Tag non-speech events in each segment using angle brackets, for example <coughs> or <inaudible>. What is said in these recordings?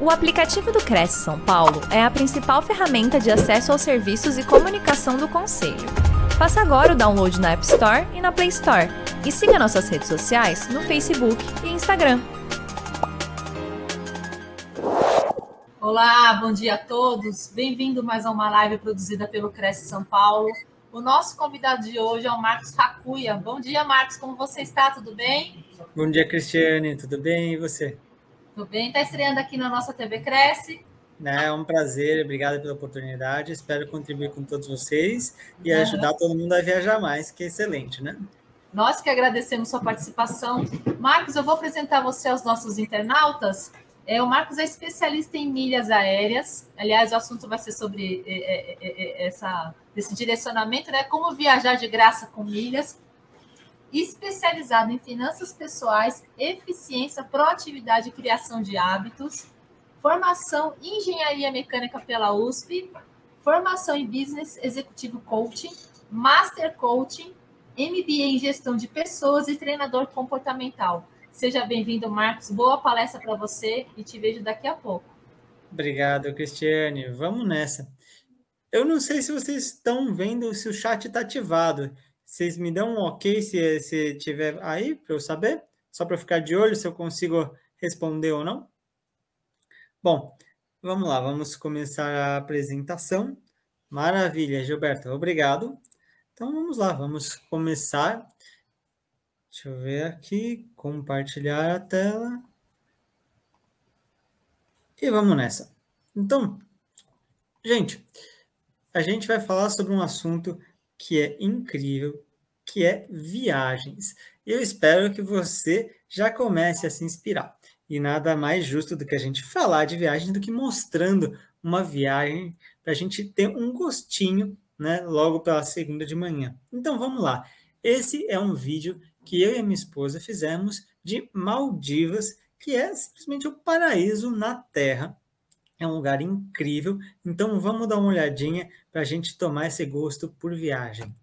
O aplicativo do Cresce São Paulo é a principal ferramenta de acesso aos serviços e comunicação do Conselho. Faça agora o download na App Store e na Play Store. E siga nossas redes sociais no Facebook e Instagram. Olá, bom dia a todos. Bem-vindo mais a uma live produzida pelo Cresce São Paulo. O nosso convidado de hoje é o Marcos Racuia. Bom dia, Marcos. Como você está? Tudo bem? Bom dia, Cristiane. Tudo bem? E você? Tudo bem? Está estreando aqui na nossa TV Cresce. É um prazer, obrigado pela oportunidade. Espero contribuir com todos vocês e uhum. ajudar todo mundo a viajar mais, que é excelente, né? Nós que agradecemos sua participação. Marcos, eu vou apresentar você aos nossos internautas. É, o Marcos é especialista em milhas aéreas. Aliás, o assunto vai ser sobre é, é, é, essa, esse direcionamento, né? Como viajar de graça com milhas especializado em finanças pessoais, eficiência, proatividade e criação de hábitos, formação em engenharia mecânica pela USP, formação em business executivo coaching, master coaching, MBA em gestão de pessoas e treinador comportamental. Seja bem-vindo, Marcos. Boa palestra para você e te vejo daqui a pouco. Obrigado, Cristiane. Vamos nessa. Eu não sei se vocês estão vendo se o chat está ativado. Vocês me dão um ok se, se tiver aí para eu saber? Só para ficar de olho se eu consigo responder ou não? Bom, vamos lá, vamos começar a apresentação. Maravilha, Gilberto, obrigado. Então vamos lá, vamos começar. Deixa eu ver aqui, compartilhar a tela. E vamos nessa. Então, gente, a gente vai falar sobre um assunto que é incrível, que é viagens. Eu espero que você já comece a se inspirar. E nada mais justo do que a gente falar de viagem do que mostrando uma viagem para a gente ter um gostinho, né, logo pela segunda de manhã. Então vamos lá. Esse é um vídeo que eu e a minha esposa fizemos de Maldivas, que é simplesmente o paraíso na Terra. É um lugar incrível. Então vamos dar uma olhadinha para a gente tomar esse gosto por viagem.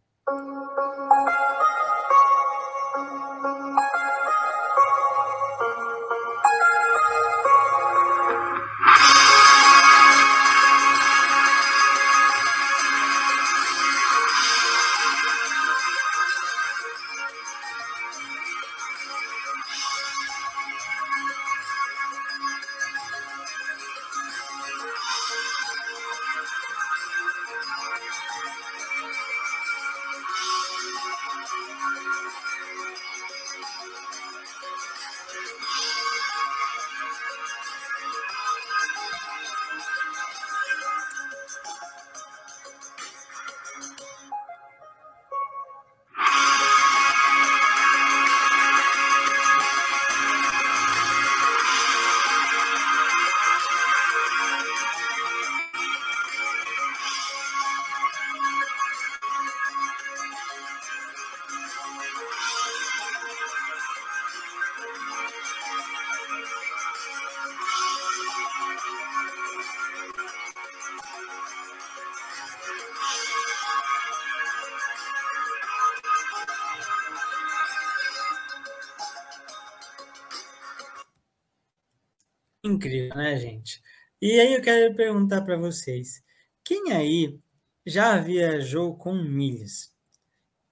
Incrível, né, gente? E aí eu quero perguntar para vocês: quem aí já viajou com milhas?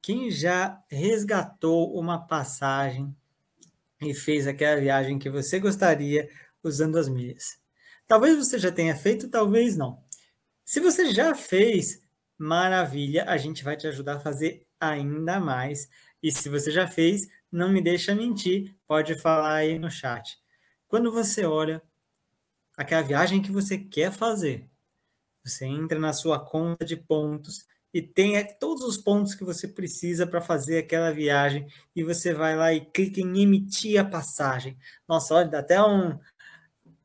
Quem já resgatou uma passagem e fez aquela viagem que você gostaria usando as milhas? Talvez você já tenha feito, talvez não. Se você já fez, maravilha, a gente vai te ajudar a fazer ainda mais. E se você já fez, não me deixa mentir, pode falar aí no chat. Quando você olha aquela viagem que você quer fazer, você entra na sua conta de pontos e tem todos os pontos que você precisa para fazer aquela viagem e você vai lá e clica em emitir a passagem. Nossa, olha, dá até um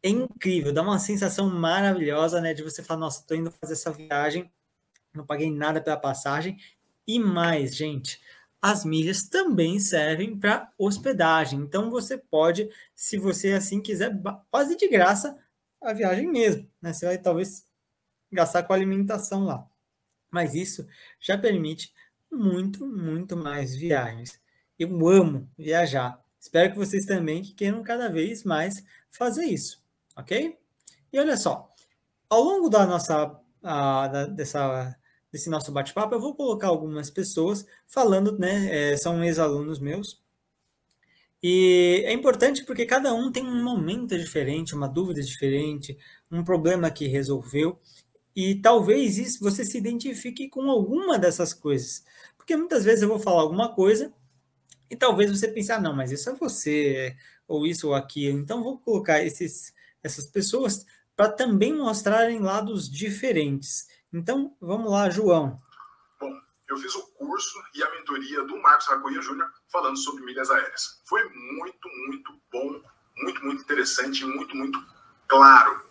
é incrível, dá uma sensação maravilhosa, né, de você falar, nossa, estou indo fazer essa viagem, não paguei nada pela passagem e mais, gente, as milhas também servem para hospedagem. Então você pode, se você assim quiser, quase de graça a viagem mesmo, né? Você vai talvez gastar com alimentação lá. Mas isso já permite muito, muito mais viagens. Eu amo viajar. Espero que vocês também que queiram cada vez mais fazer isso, ok? E olha só, ao longo da nossa, a, da, dessa, desse nosso bate-papo, eu vou colocar algumas pessoas falando, né? É, são ex-alunos meus. E é importante porque cada um tem um momento diferente, uma dúvida diferente, um problema que resolveu. E talvez isso você se identifique com alguma dessas coisas. Porque muitas vezes eu vou falar alguma coisa e talvez você pense, ah, não, mas isso é você, ou isso ou aquilo. Então vou colocar esses, essas pessoas para também mostrarem lados diferentes. Então, vamos lá, João. Bom, eu fiz o curso e a mentoria do Marcos Racoia Júnior falando sobre milhas aéreas. Foi muito, muito bom, muito, muito interessante, muito, muito claro.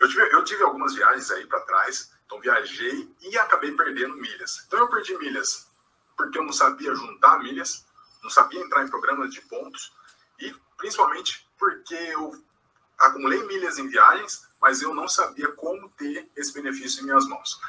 Eu tive, eu tive algumas viagens aí para trás, então viajei e acabei perdendo milhas. Então eu perdi milhas porque eu não sabia juntar milhas, não sabia entrar em programas de pontos e principalmente porque eu acumulei milhas em viagens, mas eu não sabia como ter esse benefício em minhas mãos.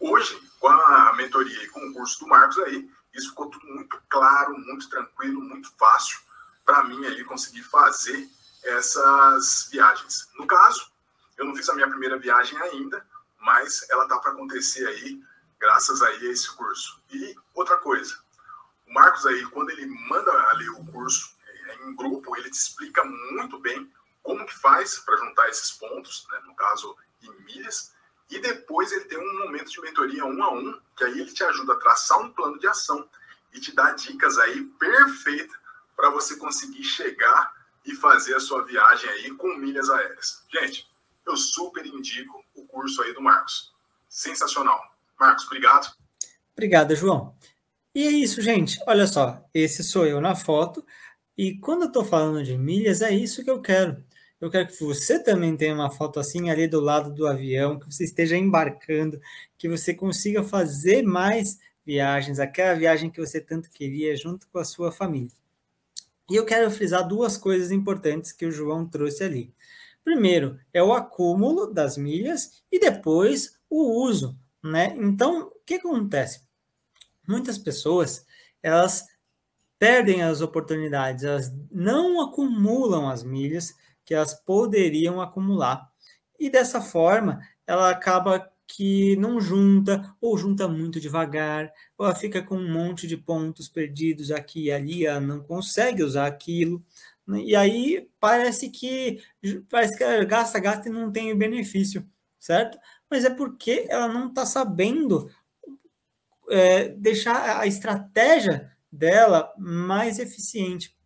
Hoje, com a mentoria e com o curso do Marcos aí, isso ficou tudo muito claro, muito tranquilo, muito fácil para mim aí conseguir fazer essas viagens. No caso, eu não fiz a minha primeira viagem ainda, mas ela tá para acontecer aí, graças aí a esse curso. E outra coisa, o Marcos aí, quando ele manda ali o curso é, em grupo, ele te explica muito bem como que faz para juntar esses pontos, né, no caso em milhas, e depois ele tem um momento de mentoria um a um, que aí ele te ajuda a traçar um plano de ação e te dá dicas aí perfeitas para você conseguir chegar e fazer a sua viagem aí com milhas aéreas. Gente, eu super indico o curso aí do Marcos. Sensacional. Marcos, obrigado. Obrigado, João. E é isso, gente. Olha só, esse sou eu na foto. E quando eu estou falando de milhas, é isso que eu quero. Eu quero que você também tenha uma foto assim ali do lado do avião, que você esteja embarcando, que você consiga fazer mais viagens, aquela viagem que você tanto queria junto com a sua família. E eu quero frisar duas coisas importantes que o João trouxe ali. Primeiro é o acúmulo das milhas e depois o uso, né? Então, o que acontece? Muitas pessoas, elas perdem as oportunidades, elas não acumulam as milhas que elas poderiam acumular. E dessa forma, ela acaba que não junta, ou junta muito devagar, ou ela fica com um monte de pontos perdidos aqui e ali, ela não consegue usar aquilo. Né? E aí parece que parece que ela gasta, gasta e não tem benefício, certo? Mas é porque ela não está sabendo é, deixar a estratégia dela mais eficiente.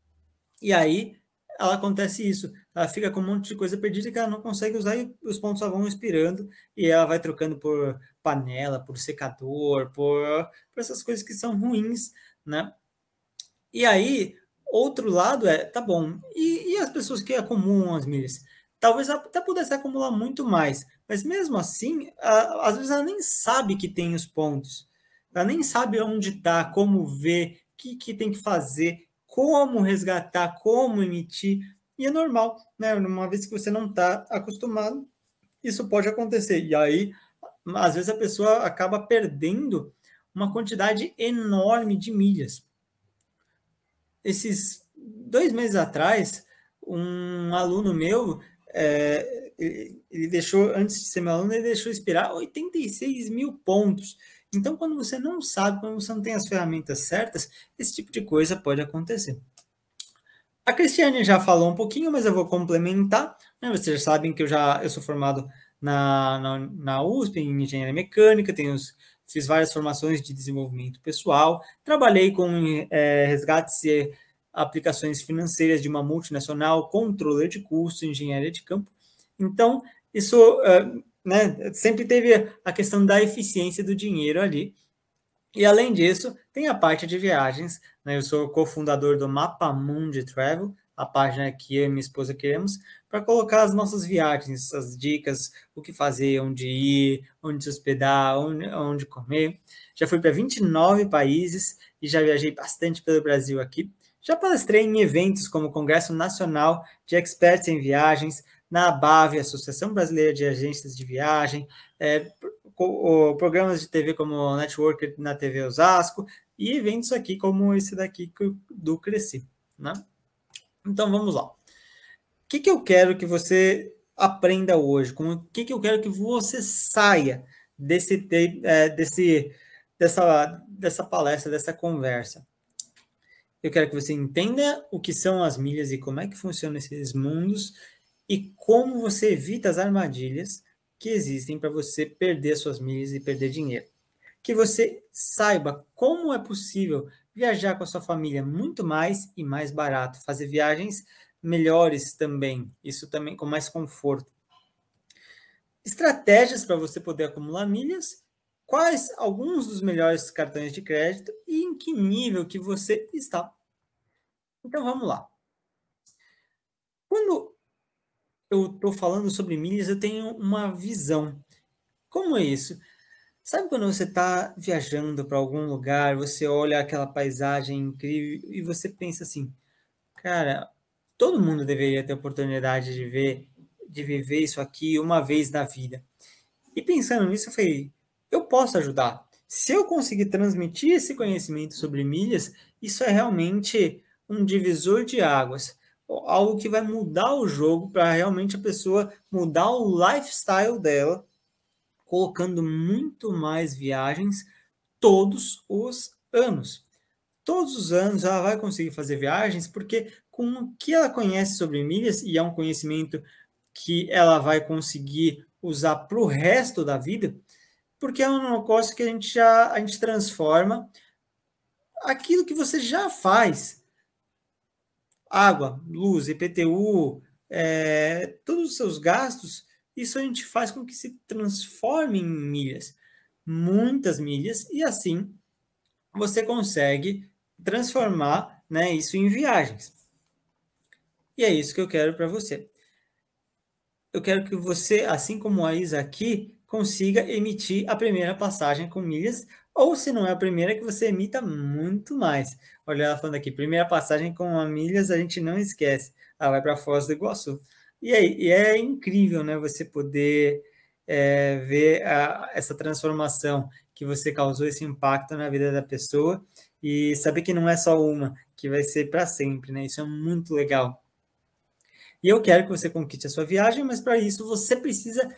E aí ela acontece isso ela fica com um monte de coisa perdida que ela não consegue usar e os pontos só vão expirando e ela vai trocando por panela, por secador, por, por essas coisas que são ruins, né? E aí, outro lado é, tá bom, e, e as pessoas que acumulam as milhas? Talvez ela até pudesse acumular muito mais, mas mesmo assim, às vezes ela nem sabe que tem os pontos, ela nem sabe onde está, como ver, o que, que tem que fazer, como resgatar, como emitir, e é normal, né? Uma vez que você não está acostumado, isso pode acontecer. E aí, às vezes, a pessoa acaba perdendo uma quantidade enorme de milhas. Esses dois meses atrás, um aluno meu, é, ele deixou, antes de ser meu aluno, ele deixou expirar 86 mil pontos. Então, quando você não sabe, quando você não tem as ferramentas certas, esse tipo de coisa pode acontecer. A Cristiane já falou um pouquinho, mas eu vou complementar. Né? Vocês sabem que eu já eu sou formado na, na, na USP em engenharia mecânica, tenho, fiz várias formações de desenvolvimento pessoal, trabalhei com é, resgates e aplicações financeiras de uma multinacional, controller de custos, engenharia de campo. Então, isso uh, né, sempre teve a questão da eficiência do dinheiro ali. E além disso, tem a parte de viagens. Né? Eu sou cofundador do Mapa Mundi Travel, a página que eu e minha esposa queremos, para colocar as nossas viagens, as dicas, o que fazer, onde ir, onde se hospedar, onde, onde comer. Já fui para 29 países e já viajei bastante pelo Brasil aqui. Já palestrei em eventos como o Congresso Nacional de Experts em Viagens, na ABAV, Associação Brasileira de Agências de Viagem, é, programas de TV como Network na TV Osasco e eventos aqui como esse daqui do Cresci, né? Então vamos lá. O que, que eu quero que você aprenda hoje, o que, que eu quero que você saia desse, é, desse, dessa, dessa palestra, dessa conversa. Eu quero que você entenda o que são as milhas e como é que funcionam esses mundos e como você evita as armadilhas que existem para você perder suas milhas e perder dinheiro. Que você saiba como é possível viajar com a sua família muito mais e mais barato, fazer viagens melhores também, isso também com mais conforto. Estratégias para você poder acumular milhas, quais alguns dos melhores cartões de crédito e em que nível que você está. Então vamos lá. Quando eu estou falando sobre milhas, eu tenho uma visão. Como é isso? Sabe quando você está viajando para algum lugar, você olha aquela paisagem incrível e você pensa assim, cara, todo mundo deveria ter oportunidade de ver, de viver isso aqui uma vez na vida. E pensando nisso, eu falei, eu posso ajudar. Se eu conseguir transmitir esse conhecimento sobre milhas, isso é realmente um divisor de águas, algo que vai mudar o jogo para realmente a pessoa mudar o lifestyle dela, colocando muito mais viagens todos os anos. Todos os anos ela vai conseguir fazer viagens porque com o que ela conhece sobre milhas, e é um conhecimento que ela vai conseguir usar para o resto da vida, porque é um negócio que a gente já a gente transforma aquilo que você já faz. Água, luz, IPTU, é, todos os seus gastos, isso a gente faz com que se transforme em milhas, muitas milhas, e assim você consegue transformar né, isso em viagens. E é isso que eu quero para você. Eu quero que você, assim como a Isa aqui, consiga emitir a primeira passagem com milhas, ou se não é a primeira, que você emita muito mais. Olha ela falando aqui, primeira passagem com milhas a gente não esquece. Ela vai para Foz do Iguaçu. E, aí, e é incrível, né, você poder é, ver a, essa transformação que você causou, esse impacto na vida da pessoa e saber que não é só uma, que vai ser para sempre, né? Isso é muito legal. E eu quero que você conquiste a sua viagem, mas para isso você precisa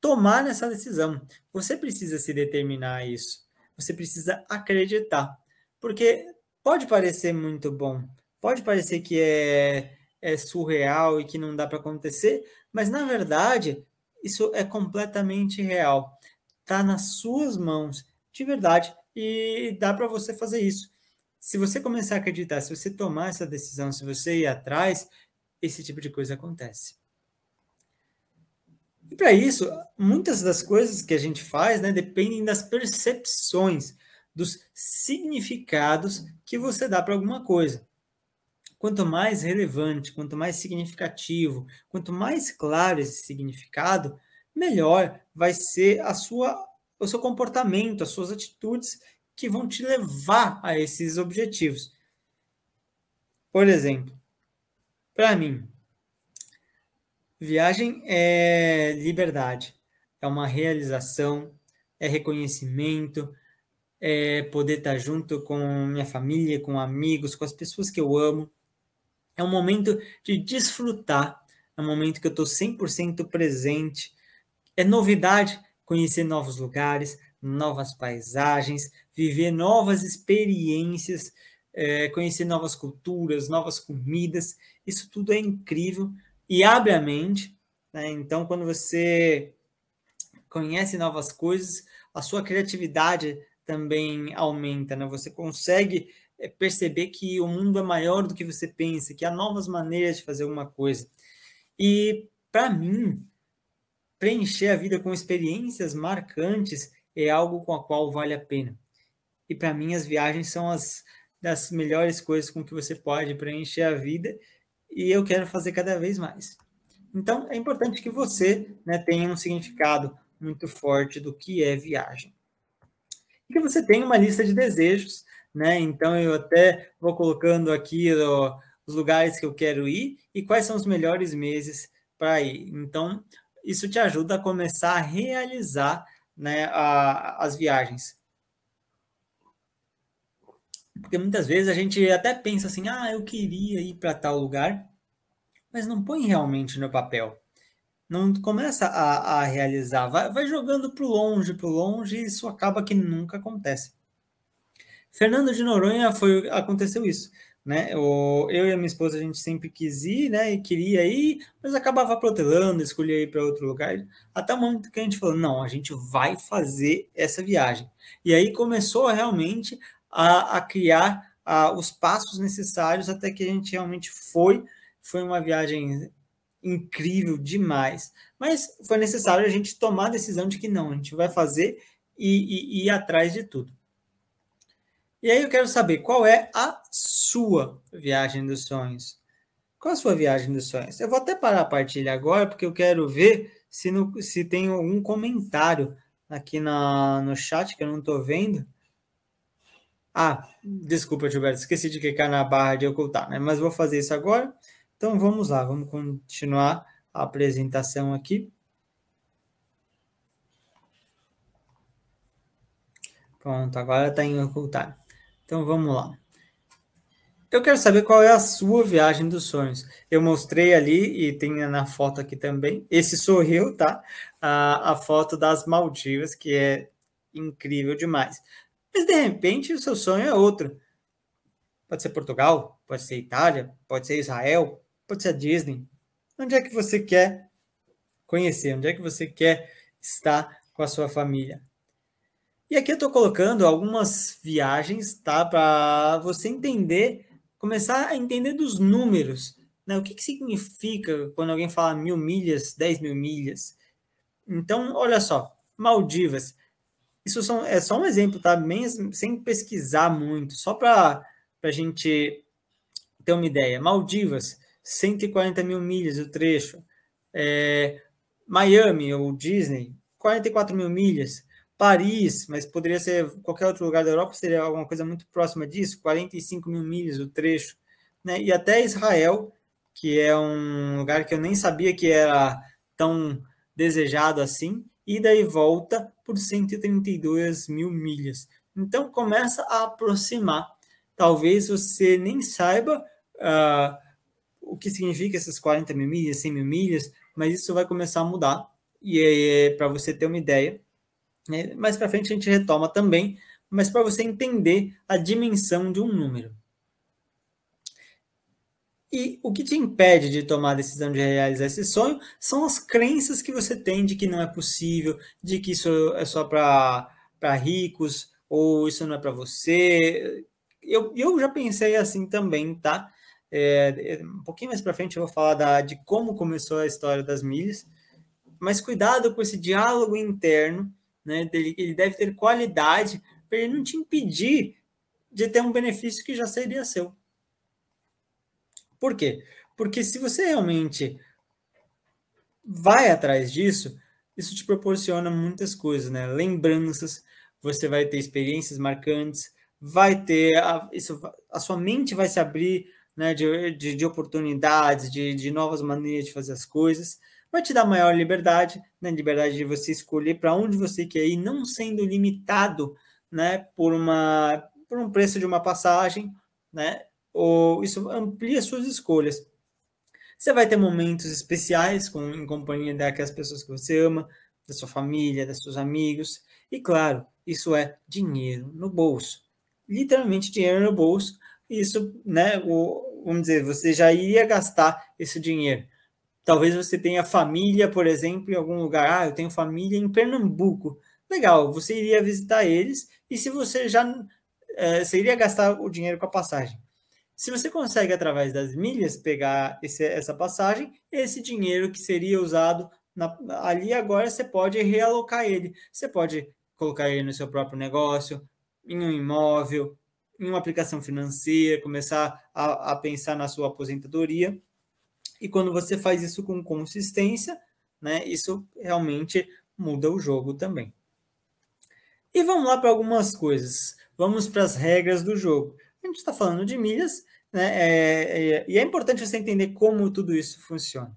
tomar nessa decisão. Você precisa se determinar a isso. Você precisa acreditar. Porque pode parecer muito bom, pode parecer que é, é surreal e que não dá para acontecer, mas na verdade isso é completamente real. Está nas suas mãos, de verdade, e dá para você fazer isso. Se você começar a acreditar, se você tomar essa decisão, se você ir atrás, esse tipo de coisa acontece. E para isso, muitas das coisas que a gente faz né, dependem das percepções, dos significados que você dá para alguma coisa. Quanto mais relevante, quanto mais significativo, quanto mais claro esse significado, melhor vai ser a sua, o seu comportamento, as suas atitudes que vão te levar a esses objetivos. Por exemplo, para mim, viagem é liberdade, é uma realização, é reconhecimento, é poder estar junto com minha família, com amigos, com as pessoas que eu amo. É um momento de desfrutar, é um momento que eu estou 100% presente. É novidade conhecer novos lugares, novas paisagens, viver novas experiências é, conhecer novas culturas, novas comidas, isso tudo é incrível e abre a mente. Né? Então, quando você conhece novas coisas, a sua criatividade também aumenta, né? Você consegue é, perceber que o mundo é maior do que você pensa, que há novas maneiras de fazer alguma coisa. E para mim, preencher a vida com experiências marcantes é algo com a qual vale a pena. E para mim as viagens são as das melhores coisas com que você pode preencher a vida e eu quero fazer cada vez mais. Então, é importante que você né, tenha um significado muito forte do que é viagem. E que você tenha uma lista de desejos, né? Então, eu até vou colocando aqui ó, os lugares que eu quero ir e quais são os melhores meses para ir. Então, isso te ajuda a começar a realizar né, a, as viagens. Porque muitas vezes a gente até pensa assim, ah, eu queria ir para tal lugar, mas não põe realmente no papel. não começa a, a realizar, vai, vai jogando para longe, para longe, e isso acaba que nunca acontece. Fernando de Noronha foi aconteceu isso, né? O, eu e a minha esposa a gente sempre quis ir, né? E queria ir, mas acabava protelando, escolhia ir para outro lugar. Até o momento que a gente falou, não, a gente vai fazer essa viagem. E aí começou realmente a, a criar a, os passos necessários até que a gente realmente foi. Foi uma viagem incrível demais. Mas foi necessário a gente tomar a decisão de que não, a gente vai fazer e, e, e ir atrás de tudo. E aí eu quero saber qual é a sua viagem dos sonhos. Qual a sua viagem dos sonhos? Eu vou até parar a partilha agora, porque eu quero ver se, no, se tem algum comentário aqui na, no chat que eu não estou vendo. Ah, desculpa, Gilberto, esqueci de clicar na barra de ocultar, né? Mas vou fazer isso agora. Então vamos lá, vamos continuar a apresentação aqui. Pronto, agora está em ocultar. Então vamos lá. Eu quero saber qual é a sua viagem dos sonhos. Eu mostrei ali e tem na foto aqui também. Esse sou eu, tá? A, a foto das Maldivas, que é incrível demais. Mas de repente o seu sonho é outro. Pode ser Portugal, pode ser Itália, pode ser Israel, Pode ser Disney. Onde é que você quer conhecer? Onde é que você quer estar com a sua família? E aqui eu estou colocando algumas viagens, tá? Para você entender, começar a entender dos números. Né? O que, que significa quando alguém fala mil milhas, dez mil milhas? Então, olha só, Maldivas. Isso são, é só um exemplo, tá? Sem pesquisar muito, só para a gente ter uma ideia. Maldivas 140 mil milhas o trecho. É, Miami ou Disney, 44 mil milhas. Paris, mas poderia ser qualquer outro lugar da Europa, seria alguma coisa muito próxima disso, 45 mil milhas o trecho. Né? E até Israel, que é um lugar que eu nem sabia que era tão desejado assim, e daí volta por 132 mil milhas. Então começa a aproximar. Talvez você nem saiba uh, o que significa essas 40 mil milhas, 100 mil milhas, mas isso vai começar a mudar. E é, para você ter uma ideia, né? mais para frente a gente retoma também, mas para você entender a dimensão de um número. E o que te impede de tomar a decisão de realizar esse sonho são as crenças que você tem de que não é possível, de que isso é só para ricos, ou isso não é para você. Eu, eu já pensei assim também, tá? É, um pouquinho mais para frente eu vou falar da, de como começou a história das milhas, mas cuidado com esse diálogo interno, né? Ele, deve ter qualidade para ele não te impedir de ter um benefício que já seria seu. Por quê? Porque se você realmente vai atrás disso, isso te proporciona muitas coisas, né? Lembranças, você vai ter experiências marcantes, vai ter a, isso, a sua mente vai se abrir né, de, de, de oportunidades, de, de novas maneiras de fazer as coisas, vai te dar maior liberdade, né, liberdade de você escolher para onde você quer ir, não sendo limitado né, por, uma, por um preço de uma passagem, né, ou isso amplia suas escolhas. Você vai ter momentos especiais com, em companhia daquelas pessoas que você ama, da sua família, dos seus amigos, e claro, isso é dinheiro no bolso. Literalmente dinheiro no bolso, isso, né, o, vamos dizer, você já iria gastar esse dinheiro. Talvez você tenha família, por exemplo, em algum lugar. Ah, eu tenho família em Pernambuco. Legal, você iria visitar eles e se você já é, você iria gastar o dinheiro com a passagem. Se você consegue, através das milhas, pegar esse, essa passagem, esse dinheiro que seria usado na, ali agora, você pode realocar ele. Você pode colocar ele no seu próprio negócio, em um imóvel, em uma aplicação financeira, começar a, a pensar na sua aposentadoria. E quando você faz isso com consistência, né, isso realmente muda o jogo também. E vamos lá para algumas coisas. Vamos para as regras do jogo. A gente está falando de milhas, né? É, é, e é importante você entender como tudo isso funciona.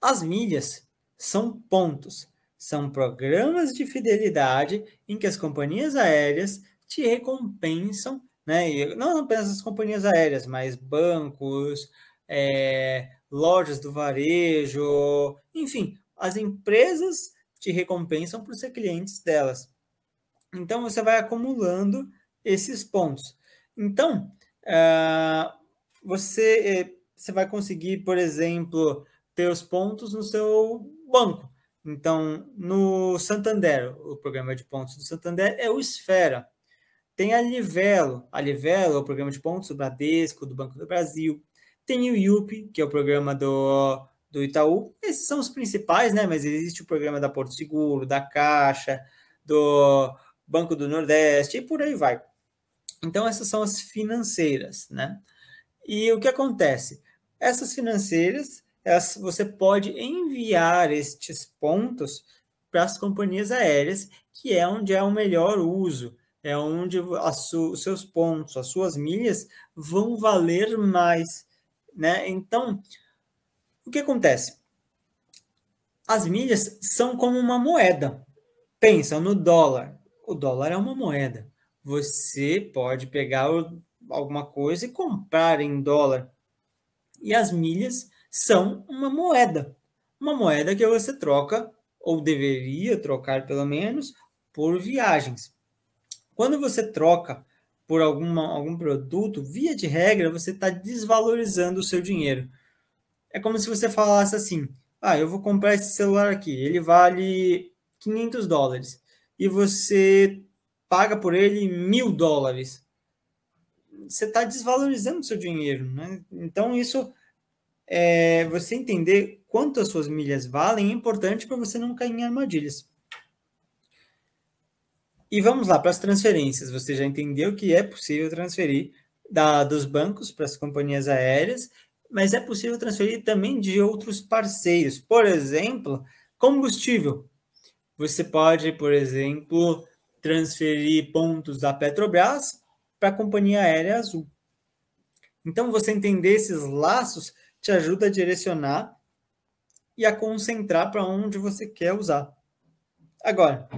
As milhas são pontos, são programas de fidelidade em que as companhias aéreas te recompensam, né? Não apenas as companhias aéreas, mas bancos, é, lojas do varejo, enfim, as empresas te recompensam por ser clientes delas. Então, você vai acumulando esses pontos. Então, uh, você, eh, você vai conseguir, por exemplo, ter os pontos no seu banco. Então, no Santander, o programa de pontos do Santander é o Esfera. Tem a Livelo. A Livelo é o programa de pontos do Bradesco, do Banco do Brasil. Tem o IUP, que é o programa do, do Itaú. Esses são os principais, né? Mas existe o programa da Porto Seguro, da Caixa, do Banco do Nordeste e por aí vai. Então, essas são as financeiras, né? E o que acontece? Essas financeiras, elas, você pode enviar estes pontos para as companhias aéreas, que é onde é o melhor uso, é onde os seus pontos, as suas milhas vão valer mais, né? Então, o que acontece? As milhas são como uma moeda. Pensa no dólar. O dólar é uma moeda. Você pode pegar alguma coisa e comprar em dólar. E as milhas são uma moeda. Uma moeda que você troca, ou deveria trocar pelo menos, por viagens. Quando você troca por alguma, algum produto, via de regra, você está desvalorizando o seu dinheiro. É como se você falasse assim: ah, eu vou comprar esse celular aqui, ele vale 500 dólares, e você paga por ele mil dólares você está desvalorizando o seu dinheiro, né? Então, isso, é, você entender quanto as suas milhas valem é importante para você não cair em armadilhas. E vamos lá para as transferências. Você já entendeu que é possível transferir da, dos bancos para as companhias aéreas, mas é possível transferir também de outros parceiros. Por exemplo, combustível. Você pode, por exemplo, transferir pontos da Petrobras para a companhia aérea azul. Então, você entender esses laços te ajuda a direcionar e a concentrar para onde você quer usar. Agora,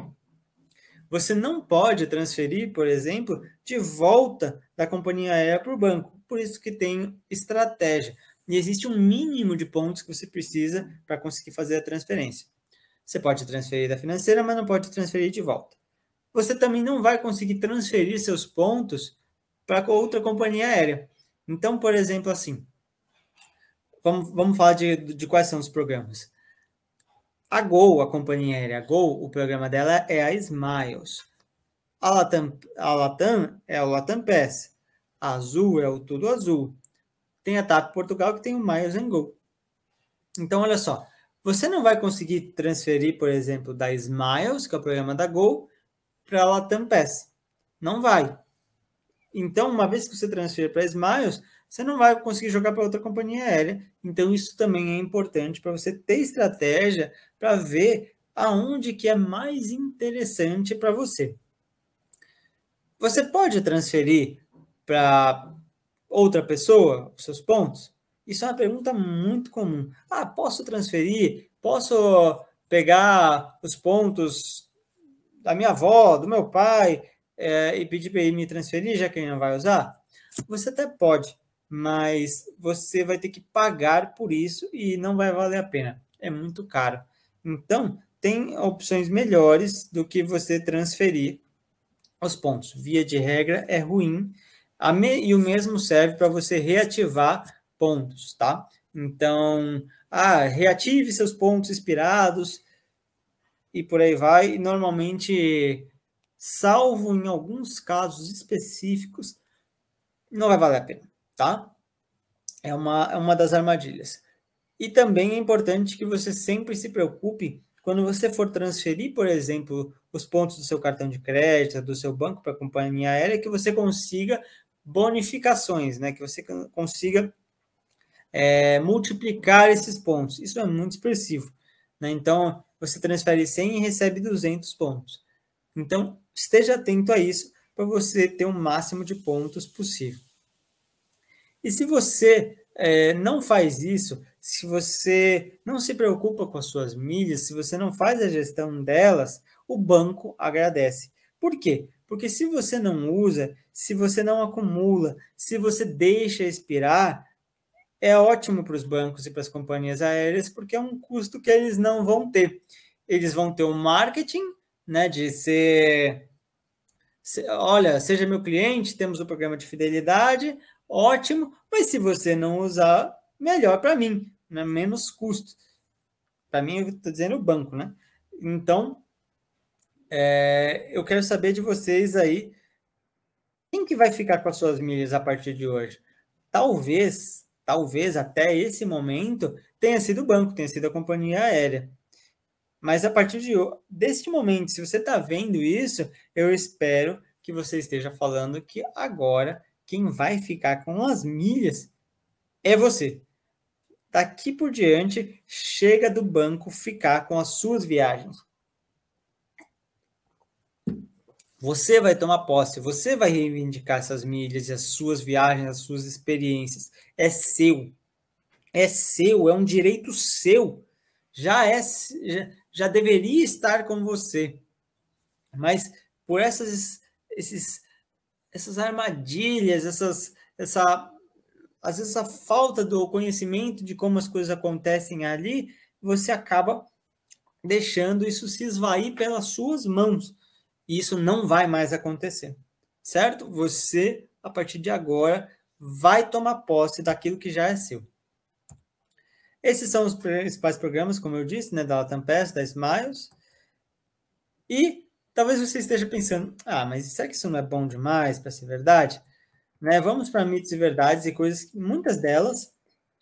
você não pode transferir, por exemplo, de volta da companhia aérea para o banco. Por isso que tem estratégia. E existe um mínimo de pontos que você precisa para conseguir fazer a transferência. Você pode transferir da financeira, mas não pode transferir de volta você também não vai conseguir transferir seus pontos para outra companhia aérea. Então, por exemplo, assim, vamos, vamos falar de, de quais são os programas. A Gol, a companhia aérea Gol, o programa dela é a Smiles. A Latam, a Latam é o Latam Pass. A Azul é o Tudo Azul. Tem a TAP Portugal que tem o Miles and Go. Então, olha só. Você não vai conseguir transferir, por exemplo, da Smiles, que é o programa da Gol, para a Latam Pass. Não vai. Então, uma vez que você transfere para a Smiles, você não vai conseguir jogar para outra companhia aérea. Então, isso também é importante para você ter estratégia para ver aonde que é mais interessante para você. Você pode transferir para outra pessoa os seus pontos? Isso é uma pergunta muito comum. Ah, posso transferir? Posso pegar os pontos da minha avó, do meu pai, é, e pedir para ele me transferir, já que ele não vai usar? Você até pode, mas você vai ter que pagar por isso e não vai valer a pena. É muito caro. Então, tem opções melhores do que você transferir os pontos. Via de regra, é ruim. e o mesmo serve para você reativar pontos, tá? Então, ah, reative seus pontos expirados e por aí vai. Normalmente, salvo em alguns casos específicos, não vai valer a pena, tá? É uma, é uma das armadilhas. E também é importante que você sempre se preocupe quando você for transferir, por exemplo, os pontos do seu cartão de crédito, do seu banco para a companhia aérea, que você consiga bonificações, né? Que você consiga é, multiplicar esses pontos. Isso é muito expressivo. Né? Então, você transfere 100 e recebe 200 pontos. Então, esteja atento a isso para você ter o máximo de pontos possível. E se você é, não faz isso, se você não se preocupa com as suas milhas, se você não faz a gestão delas, o banco agradece. Por quê? Porque se você não usa, se você não acumula, se você deixa expirar, é ótimo para os bancos e para as companhias aéreas, porque é um custo que eles não vão ter. Eles vão ter o um marketing, né, de ser, se, olha, seja meu cliente, temos o um programa de fidelidade, ótimo, mas se você não usar, melhor para mim, né, menos custo. Para mim, eu estou dizendo o banco, né? Então, é, eu quero saber de vocês aí, quem que vai ficar com as suas milhas a partir de hoje? Talvez talvez até esse momento tenha sido o banco, tenha sido a companhia aérea. Mas a partir de deste momento, se você está vendo isso, eu espero que você esteja falando que agora quem vai ficar com as milhas é você. Daqui por diante, chega do banco ficar com as suas viagens. Você vai tomar posse, você vai reivindicar essas milhas e as suas viagens, as suas experiências. É seu. É seu, é um direito seu. Já é já, já deveria estar com você. Mas por essas esses essas armadilhas, essas essa às vezes a falta do conhecimento de como as coisas acontecem ali, você acaba deixando isso se esvair pelas suas mãos. E isso não vai mais acontecer, certo? Você, a partir de agora, vai tomar posse daquilo que já é seu. Esses são os principais programas, como eu disse, né, da Latam Pass, da Smiles. E talvez você esteja pensando, ah, mas será que isso não é bom demais para ser verdade? Né? Vamos para mitos e verdades e coisas que muitas delas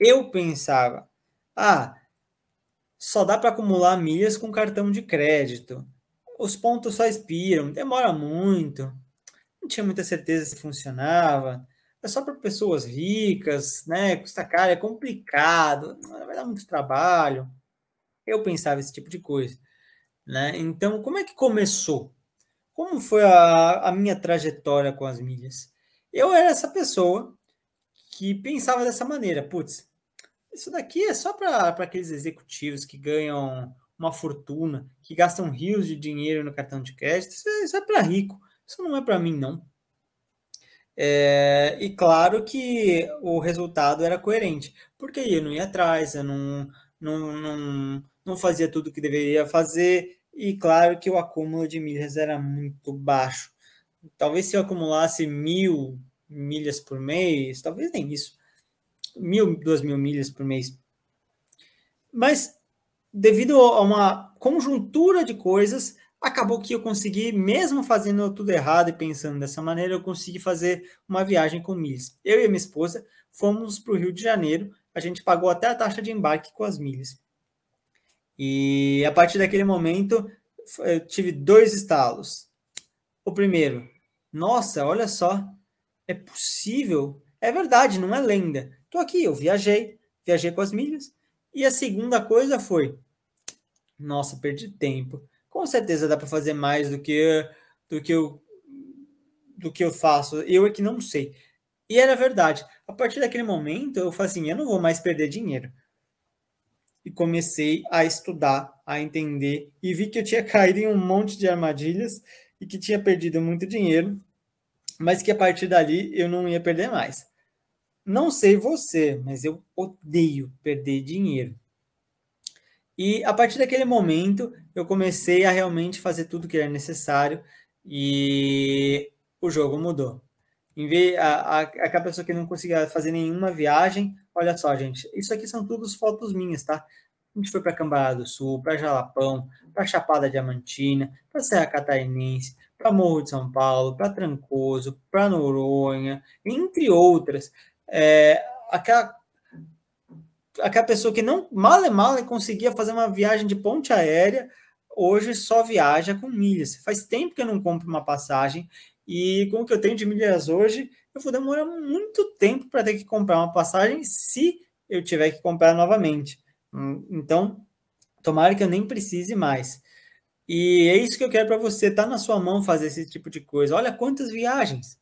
eu pensava, ah, só dá para acumular milhas com cartão de crédito os pontos só expiram, demora muito, não tinha muita certeza se funcionava, é só para pessoas ricas, né? Custa caro, é complicado, vai dar muito trabalho. Eu pensava esse tipo de coisa, né? Então, como é que começou? Como foi a, a minha trajetória com as milhas? Eu era essa pessoa que pensava dessa maneira, putz, isso daqui é só para aqueles executivos que ganham uma fortuna, que gastam rios de dinheiro no cartão de crédito, isso é, isso é para rico, isso não é para mim, não. É, e claro que o resultado era coerente, porque eu não ia atrás, eu não, não, não, não fazia tudo que deveria fazer, e claro que o acúmulo de milhas era muito baixo. Talvez se eu acumulasse mil milhas por mês, talvez nem isso, mil, duas mil milhas por mês. Mas devido a uma conjuntura de coisas, acabou que eu consegui, mesmo fazendo tudo errado e pensando dessa maneira, eu consegui fazer uma viagem com milhas. Eu e minha esposa fomos para o Rio de Janeiro, a gente pagou até a taxa de embarque com as milhas. E a partir daquele momento, eu tive dois estalos. O primeiro, nossa, olha só, é possível, é verdade, não é lenda. Tô aqui, eu viajei, viajei com as milhas. E a segunda coisa foi, nossa, perdi tempo. Com certeza dá para fazer mais do que do que eu do que eu faço. Eu é que não sei. E era verdade. A partir daquele momento, eu falei assim, eu não vou mais perder dinheiro. E comecei a estudar, a entender e vi que eu tinha <laughs> caído em um monte de armadilhas e que tinha perdido muito dinheiro, mas que a partir dali eu não ia perder mais. Não sei você, mas eu odeio perder dinheiro. E a partir daquele momento, eu comecei a realmente fazer tudo que era necessário e o jogo mudou. Em vez a, a, aquela pessoa que não conseguia fazer nenhuma viagem, olha só, gente, isso aqui são todas fotos minhas, tá? A gente foi para Cambará do Sul, para Jalapão, para Chapada Diamantina, para Serra Catarinense, para Morro de São Paulo, para Trancoso, para Noronha, entre outras. É, aquela aquela pessoa que não mal e mal conseguia fazer uma viagem de ponte aérea, hoje só viaja com milhas. Faz tempo que eu não compro uma passagem e com o que eu tenho de milhas hoje, eu vou demorar muito tempo para ter que comprar uma passagem se eu tiver que comprar novamente. Hum, então, tomara que eu nem precise mais. E é isso que eu quero para você, tá na sua mão fazer esse tipo de coisa. Olha quantas viagens.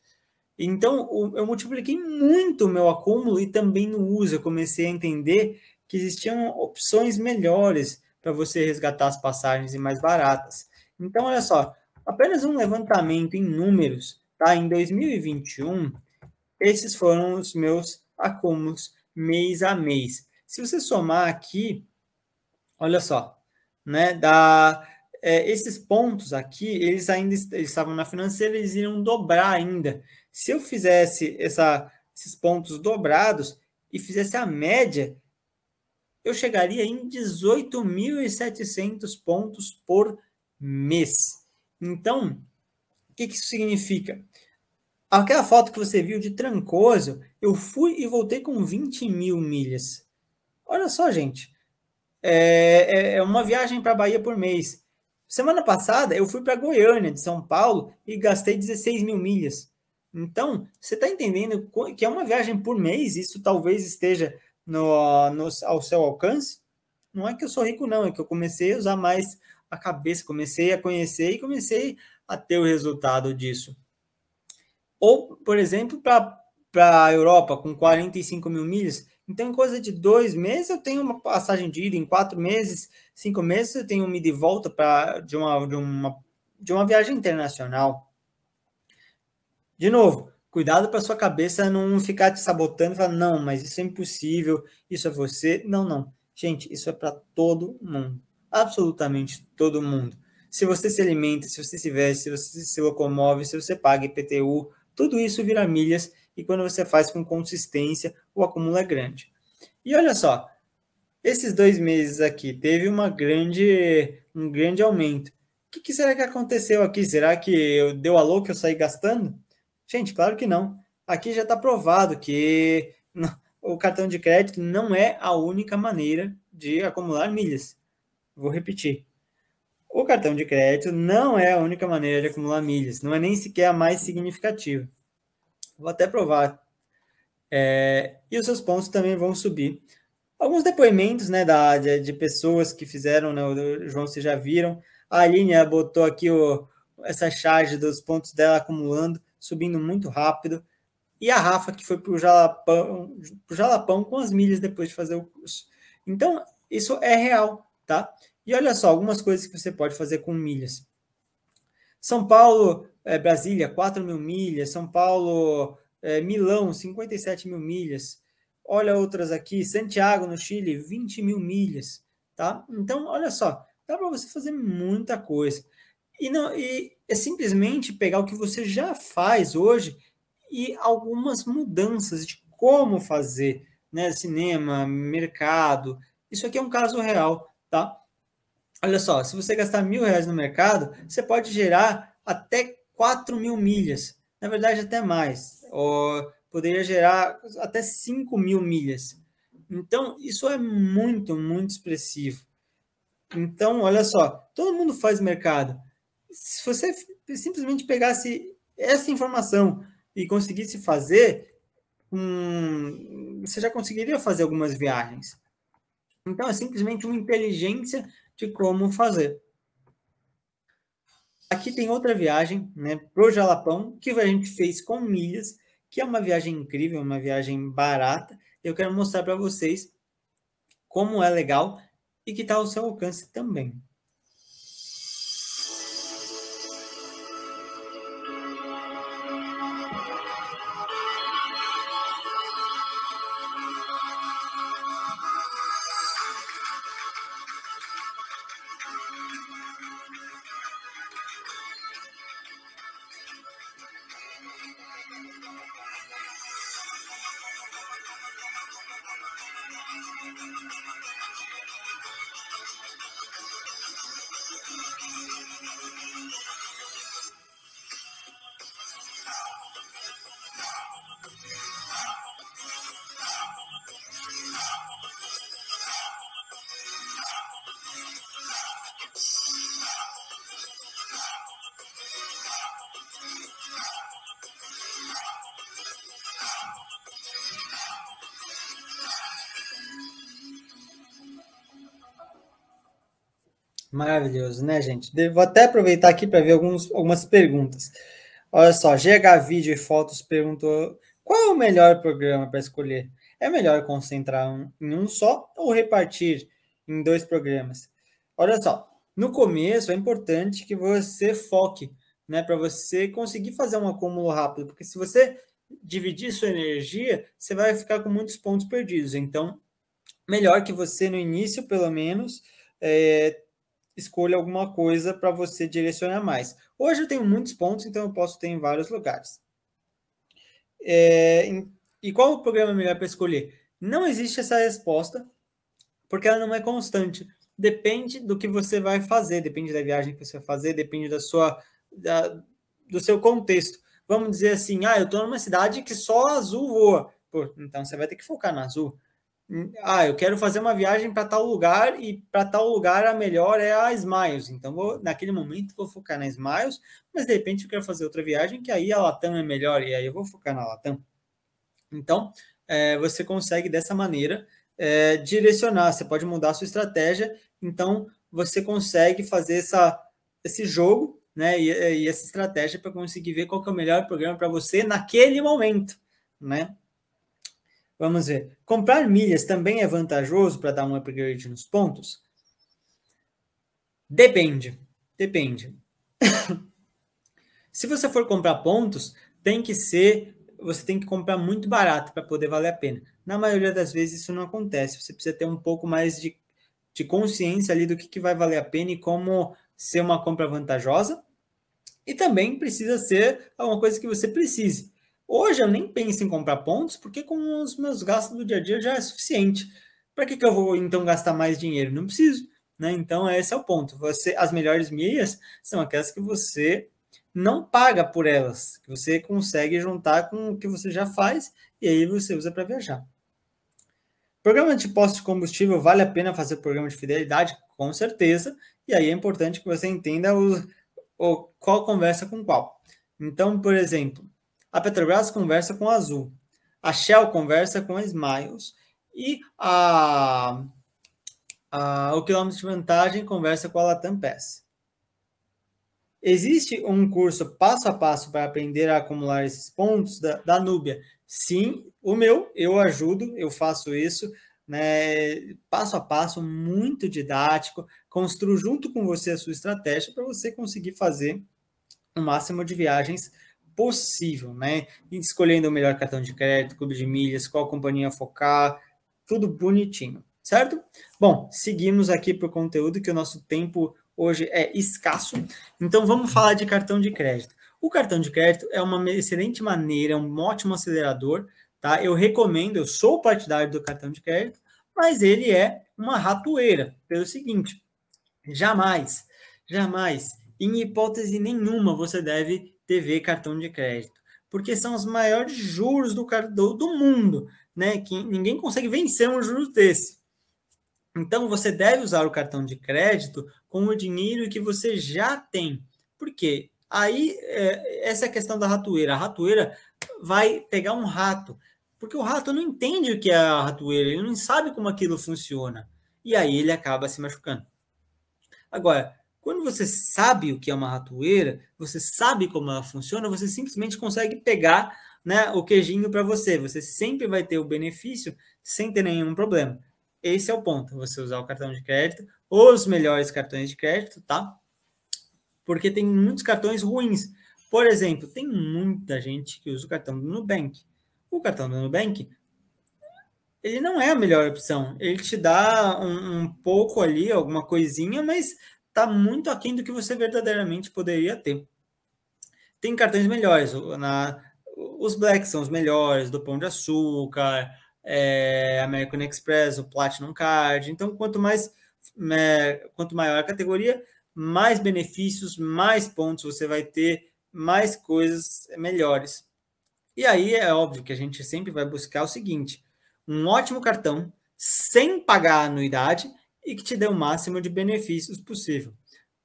Então, eu multipliquei muito o meu acúmulo e também no uso. Eu comecei a entender que existiam opções melhores para você resgatar as passagens e mais baratas. Então, olha só, apenas um levantamento em números, tá? Em 2021, esses foram os meus acúmulos mês a mês. Se você somar aqui, olha só, né, dá é, esses pontos aqui, eles ainda estavam na financeira, eles iriam dobrar ainda. Se eu fizesse essa, esses pontos dobrados e fizesse a média, eu chegaria em 18.700 pontos por mês. Então, o que, que isso significa? Aquela foto que você viu de Trancoso, eu fui e voltei com 20 mil milhas. Olha só, gente. É, é, é uma viagem para a Bahia por mês. Semana passada eu fui para Goiânia, de São Paulo, e gastei 16 mil milhas. Então, você está entendendo que é uma viagem por mês, isso talvez esteja no, no, ao seu alcance? Não é que eu sou rico, não, é que eu comecei a usar mais a cabeça, comecei a conhecer e comecei a ter o resultado disso. Ou, por exemplo, para a Europa, com 45 mil milhas, então, em coisa de dois meses, eu tenho uma passagem de ida. Em quatro meses, cinco meses, eu tenho uma ida e volta pra, de, uma, de, uma, de uma viagem internacional. De novo, cuidado para sua cabeça não ficar te sabotando e falar, não, mas isso é impossível, isso é você. Não, não. Gente, isso é para todo mundo. Absolutamente todo mundo. Se você se alimenta, se você se veste, se você se locomove, se você paga IPTU, tudo isso vira milhas e quando você faz com consistência, o acúmulo é grande. E olha só, esses dois meses aqui teve uma grande, um grande aumento. O que, que será que aconteceu aqui? Será que eu, deu a que eu saí gastando? Gente, claro que não. Aqui já está provado que <laughs> o cartão de crédito não é a única maneira de acumular milhas. Vou repetir. O cartão de crédito não é a única maneira de acumular milhas, não é nem sequer a mais significativa. Vou até provar. É, e os seus pontos também vão subir. Alguns depoimentos né, da, de, de pessoas que fizeram, né, o João, vocês já viram. A Aline botou aqui o, essa charge dos pontos dela acumulando, subindo muito rápido. E a Rafa, que foi para o Jalapão, pro Jalapão com as milhas depois de fazer o curso. Então, isso é real, tá? E olha só, algumas coisas que você pode fazer com milhas. São Paulo é, Brasília, 4 mil milhas, São Paulo, é, Milão, 57 mil milhas. Olha outras aqui, Santiago, no Chile, 20 mil milhas, tá? Então, olha só, dá para você fazer muita coisa. E, não, e é simplesmente pegar o que você já faz hoje e algumas mudanças de como fazer, né? Cinema, mercado. Isso aqui é um caso real, tá? Olha só, se você gastar mil reais no mercado, você pode gerar até 4 mil milhas, na verdade até mais, ou poderia gerar até 5 mil milhas. Então, isso é muito, muito expressivo. Então, olha só, todo mundo faz mercado. Se você simplesmente pegasse essa informação e conseguisse fazer, hum, você já conseguiria fazer algumas viagens. Então, é simplesmente uma inteligência de como fazer. Aqui tem outra viagem, né, pro Jalapão, que a gente fez com milhas, que é uma viagem incrível, uma viagem barata. Eu quero mostrar para vocês como é legal e que está ao seu alcance também. Maravilhoso, né, gente? Vou até aproveitar aqui para ver alguns, algumas perguntas. Olha só, GH Vídeo e Fotos perguntou qual é o melhor programa para escolher? É melhor concentrar um, em um só ou repartir em dois programas? Olha só, no começo é importante que você foque, né, para você conseguir fazer um acúmulo rápido, porque se você dividir sua energia, você vai ficar com muitos pontos perdidos. Então, melhor que você, no início, pelo menos, é, escolha alguma coisa para você direcionar mais. Hoje eu tenho muitos pontos, então eu posso ter em vários lugares. É, e qual o programa melhor para escolher? Não existe essa resposta, porque ela não é constante. Depende do que você vai fazer, depende da viagem que você vai fazer, depende da sua, da, do seu contexto. Vamos dizer assim, ah, eu estou numa cidade que só azul voa. Pô, então você vai ter que focar no azul. Ah, eu quero fazer uma viagem para tal lugar e para tal lugar a melhor é a Smiles. Então, vou, naquele momento, vou focar na Smiles, mas de repente eu quero fazer outra viagem que aí a Latam é melhor e aí eu vou focar na Latam. Então, é, você consegue dessa maneira é, direcionar, você pode mudar a sua estratégia, então você consegue fazer essa, esse jogo né, e, e essa estratégia para conseguir ver qual é o melhor programa para você naquele momento, né? Vamos ver. Comprar milhas também é vantajoso para dar um upgrade nos pontos? Depende. Depende. <coughs> Se você for comprar pontos, tem que ser. Você tem que comprar muito barato para poder valer a pena. Na maioria das vezes isso não acontece. Você precisa ter um pouco mais de, de consciência ali do que, que vai valer a pena e como ser uma compra vantajosa. E também precisa ser alguma coisa que você precise. Hoje eu nem penso em comprar pontos, porque com os meus gastos do dia a dia já é suficiente. Para que, que eu vou então gastar mais dinheiro? Não preciso. Né? Então, esse é o ponto. Você, as melhores milhas são aquelas que você não paga por elas, que você consegue juntar com o que você já faz e aí você usa para viajar. Programa de posto de combustível, vale a pena fazer programa de fidelidade? Com certeza. E aí é importante que você entenda o, o, qual conversa com qual. Então, por exemplo, a Petrobras conversa com a Azul, a Shell conversa com a Smiles e a, a, o quilômetro de vantagem conversa com a Latam Pass. Existe um curso passo a passo para aprender a acumular esses pontos da, da Núbia? Sim, o meu, eu ajudo, eu faço isso, né, passo a passo, muito didático, construo junto com você a sua estratégia para você conseguir fazer o máximo de viagens possível, né? Escolhendo o melhor cartão de crédito, clube de milhas, qual companhia focar, tudo bonitinho, certo? Bom, seguimos aqui para o conteúdo que o nosso tempo hoje é escasso, então vamos falar de cartão de crédito. O cartão de crédito é uma excelente maneira, é um ótimo acelerador, tá? Eu recomendo, eu sou partidário do cartão de crédito, mas ele é uma ratoeira, pelo seguinte, jamais, jamais, em hipótese nenhuma, você deve TV cartão de crédito, porque são os maiores juros do, do, do mundo, né? Que ninguém consegue vencer um juros desse. Então você deve usar o cartão de crédito com o dinheiro que você já tem. Por quê? Aí, é, essa é a questão da ratoeira. A ratoeira vai pegar um rato, porque o rato não entende o que é a ratoeira, ele não sabe como aquilo funciona. E aí ele acaba se machucando. Agora, quando você sabe o que é uma ratoeira, você sabe como ela funciona, você simplesmente consegue pegar né, o queijinho para você. Você sempre vai ter o benefício sem ter nenhum problema. Esse é o ponto, você usar o cartão de crédito, os melhores cartões de crédito, tá? porque tem muitos cartões ruins. Por exemplo, tem muita gente que usa o cartão do Nubank. O cartão do Nubank, ele não é a melhor opção. Ele te dá um, um pouco ali, alguma coisinha, mas está muito aquém do que você verdadeiramente poderia ter. Tem cartões melhores. Na, os Black são os melhores, do Pão de Açúcar, é, American Express, o Platinum Card. Então, quanto mais é, quanto maior a categoria, mais benefícios, mais pontos você vai ter, mais coisas melhores. E aí é óbvio que a gente sempre vai buscar o seguinte: um ótimo cartão sem pagar anuidade e que te dê o máximo de benefícios possível.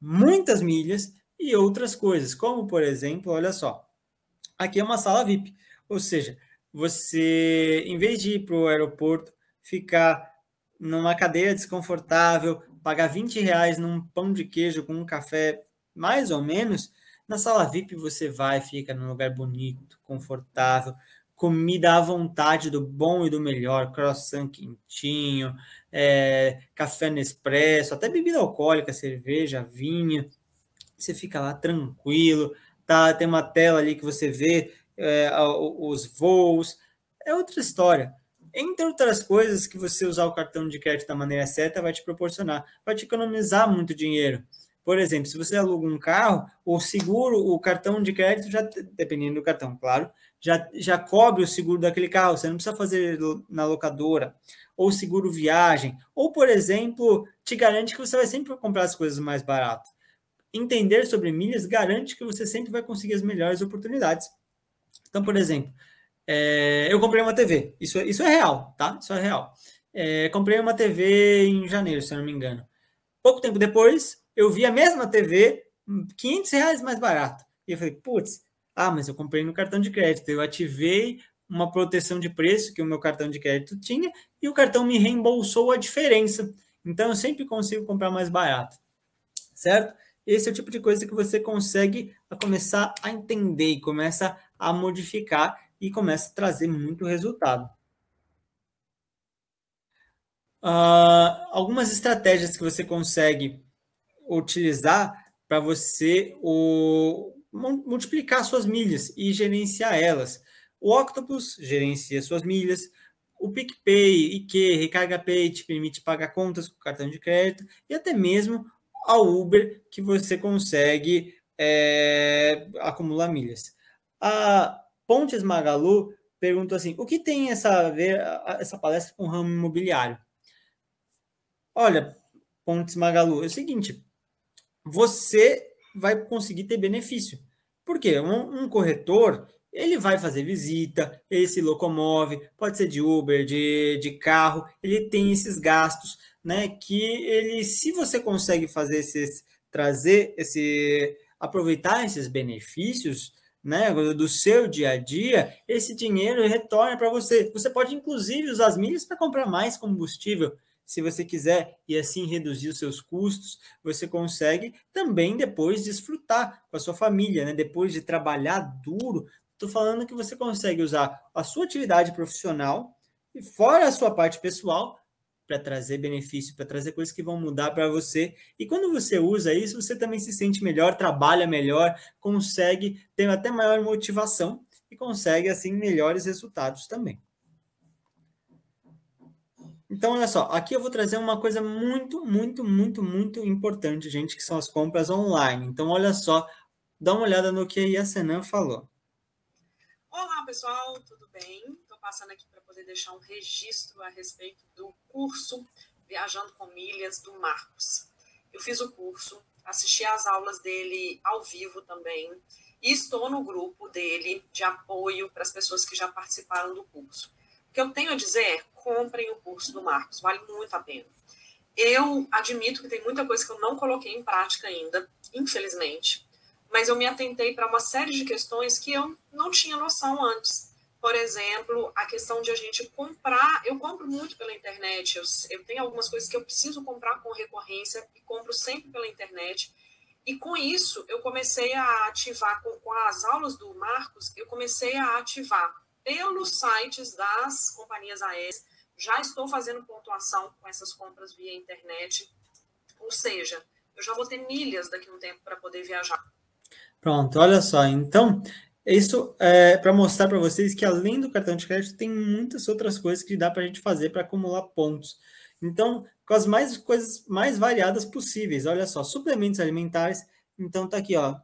Muitas milhas e outras coisas, como por exemplo, olha só, aqui é uma sala VIP, ou seja, você, em vez de ir para o aeroporto, ficar numa cadeira desconfortável, pagar 20 reais num pão de queijo com um café, mais ou menos, na sala VIP você vai, fica num lugar bonito, confortável, comida à vontade do bom e do melhor, croissant quentinho, é, café Nespresso, até bebida alcoólica, cerveja, vinho. Você fica lá tranquilo, tá? Tem uma tela ali que você vê é, os voos, é outra história. Entre outras coisas que você usar o cartão de crédito da maneira certa vai te proporcionar, vai te economizar muito dinheiro. Por exemplo, se você aluga um carro, o seguro, o cartão de crédito, já dependendo do cartão, claro, já, já cobre o seguro daquele carro, você não precisa fazer na locadora, ou seguro viagem, ou, por exemplo, te garante que você vai sempre comprar as coisas mais baratas. Entender sobre milhas garante que você sempre vai conseguir as melhores oportunidades. Então, por exemplo, é, eu comprei uma TV, isso, é, isso é real, tá? Isso é real. É, comprei uma TV em janeiro, se eu não me engano. Pouco tempo depois, eu vi a mesma TV 500 reais mais barato. E eu falei, putz, ah, mas eu comprei no cartão de crédito. Eu ativei uma proteção de preço que o meu cartão de crédito tinha e o cartão me reembolsou a diferença. Então eu sempre consigo comprar mais barato. Certo? Esse é o tipo de coisa que você consegue começar a entender e começa a modificar e começa a trazer muito resultado. Uh, algumas estratégias que você consegue utilizar para você o, multiplicar suas milhas e gerenciar elas. O Octopus gerencia suas milhas, o PicPay, IQ, Recarga Pay te permite pagar contas com cartão de crédito e até mesmo a Uber que você consegue é, acumular milhas. A Pontes Magalu perguntou assim: o que tem essa ver essa palestra com o ramo imobiliário? Olha, Pontes Magalu, é o seguinte: você vai conseguir ter benefício. Por quê? Um, um, corretor, ele vai fazer visita, ele se locomove, pode ser de Uber, de, de carro, ele tem esses gastos, né? Que ele, se você consegue fazer esses, trazer esse, aproveitar esses benefícios, né, do seu dia a dia, esse dinheiro retorna para você. Você pode, inclusive, usar as milhas para comprar mais combustível se você quiser e assim reduzir os seus custos, você consegue também depois desfrutar com a sua família, né? Depois de trabalhar duro, estou falando que você consegue usar a sua atividade profissional e fora a sua parte pessoal para trazer benefício, para trazer coisas que vão mudar para você. E quando você usa isso, você também se sente melhor, trabalha melhor, consegue ter até maior motivação e consegue assim melhores resultados também. Então, olha só, aqui eu vou trazer uma coisa muito, muito, muito, muito importante, gente, que são as compras online. Então, olha só, dá uma olhada no que a Senan falou. Olá, pessoal, tudo bem? Estou passando aqui para poder deixar um registro a respeito do curso Viajando com Milhas do Marcos. Eu fiz o curso, assisti às aulas dele ao vivo também, e estou no grupo dele de apoio para as pessoas que já participaram do curso. O que eu tenho a dizer é, comprem o curso do Marcos, vale muito a pena. Eu admito que tem muita coisa que eu não coloquei em prática ainda, infelizmente, mas eu me atentei para uma série de questões que eu não tinha noção antes. Por exemplo, a questão de a gente comprar. Eu compro muito pela internet, eu, eu tenho algumas coisas que eu preciso comprar com recorrência e compro sempre pela internet. E com isso, eu comecei a ativar, com, com as aulas do Marcos, eu comecei a ativar pelos sites das companhias aéreas. Já estou fazendo pontuação com essas compras via internet. Ou seja, eu já vou ter milhas daqui a um tempo para poder viajar. Pronto, olha só. Então, isso é para mostrar para vocês que além do cartão de crédito, tem muitas outras coisas que dá para a gente fazer para acumular pontos. Então, com as mais coisas mais variadas possíveis. Olha só, suplementos alimentares. Então, tá aqui, ó.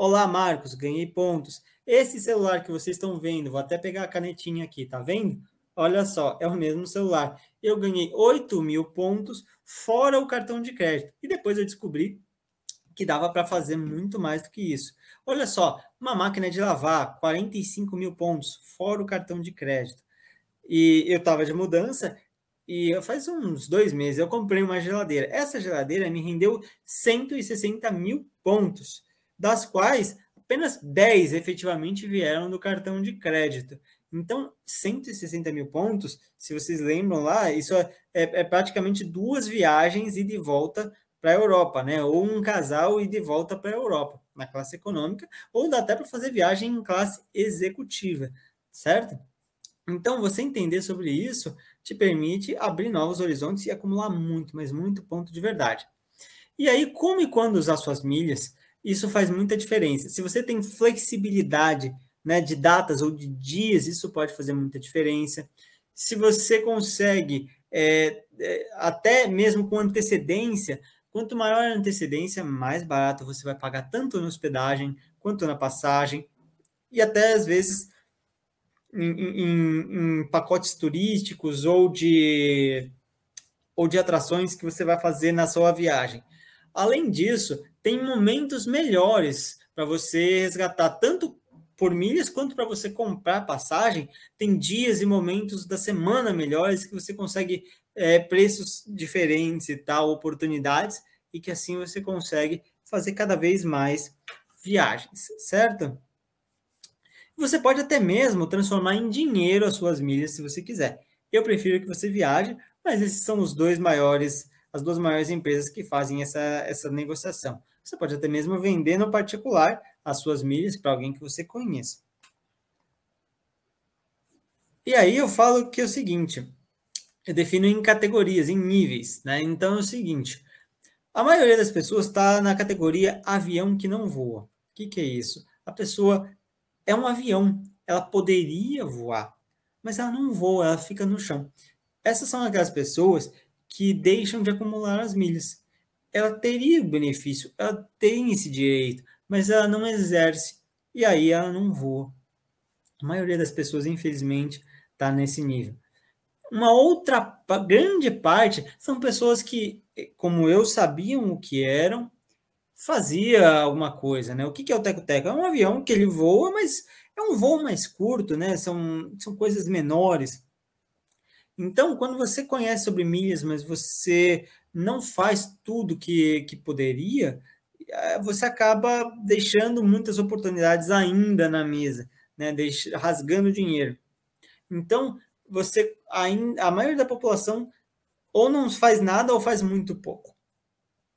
Olá, Marcos, ganhei pontos. Esse celular que vocês estão vendo, vou até pegar a canetinha aqui, tá vendo? Olha só, é o mesmo celular. Eu ganhei 8 mil pontos fora o cartão de crédito. E depois eu descobri que dava para fazer muito mais do que isso. Olha só, uma máquina de lavar, 45 mil pontos, fora o cartão de crédito. E eu estava de mudança e faz uns dois meses eu comprei uma geladeira. Essa geladeira me rendeu 160 mil pontos, das quais apenas 10 efetivamente vieram do cartão de crédito. Então, 160 mil pontos, se vocês lembram lá, isso é, é, é praticamente duas viagens e de volta para a Europa, né? Ou um casal e de volta para a Europa, na classe econômica, ou dá até para fazer viagem em classe executiva, certo? Então, você entender sobre isso te permite abrir novos horizontes e acumular muito, mas muito ponto de verdade. E aí, como e quando usar suas milhas? Isso faz muita diferença. Se você tem flexibilidade né, de datas ou de dias, isso pode fazer muita diferença. Se você consegue, é, é, até mesmo com antecedência, quanto maior a antecedência, mais barato você vai pagar tanto na hospedagem quanto na passagem, e até às vezes em, em, em pacotes turísticos ou de, ou de atrações que você vai fazer na sua viagem. Além disso, tem momentos melhores para você resgatar tanto por milhas quanto para você comprar passagem. Tem dias e momentos da semana melhores que você consegue é, preços diferentes e tal, oportunidades, e que assim você consegue fazer cada vez mais viagens, certo? Você pode até mesmo transformar em dinheiro as suas milhas se você quiser. Eu prefiro que você viaje, mas esses são os dois maiores, as duas maiores empresas que fazem essa, essa negociação. Você pode até mesmo vender no particular as suas milhas para alguém que você conheça. E aí eu falo que é o seguinte, eu defino em categorias, em níveis, né? Então é o seguinte, a maioria das pessoas está na categoria avião que não voa. O que, que é isso? A pessoa é um avião, ela poderia voar, mas ela não voa, ela fica no chão. Essas são aquelas pessoas que deixam de acumular as milhas ela teria o benefício, ela tem esse direito, mas ela não exerce e aí ela não voa. A maioria das pessoas, infelizmente, está nesse nível. Uma outra grande parte são pessoas que, como eu, sabiam o que eram, fazia alguma coisa, né? O que é o teco-teco? É um avião que ele voa, mas é um voo mais curto, né? São, são coisas menores. Então, quando você conhece sobre milhas, mas você não faz tudo que, que poderia, eh, você acaba deixando muitas oportunidades ainda na mesa, né? Deixa, rasgando dinheiro. Então, você a maioria da população ou não faz nada ou faz muito pouco.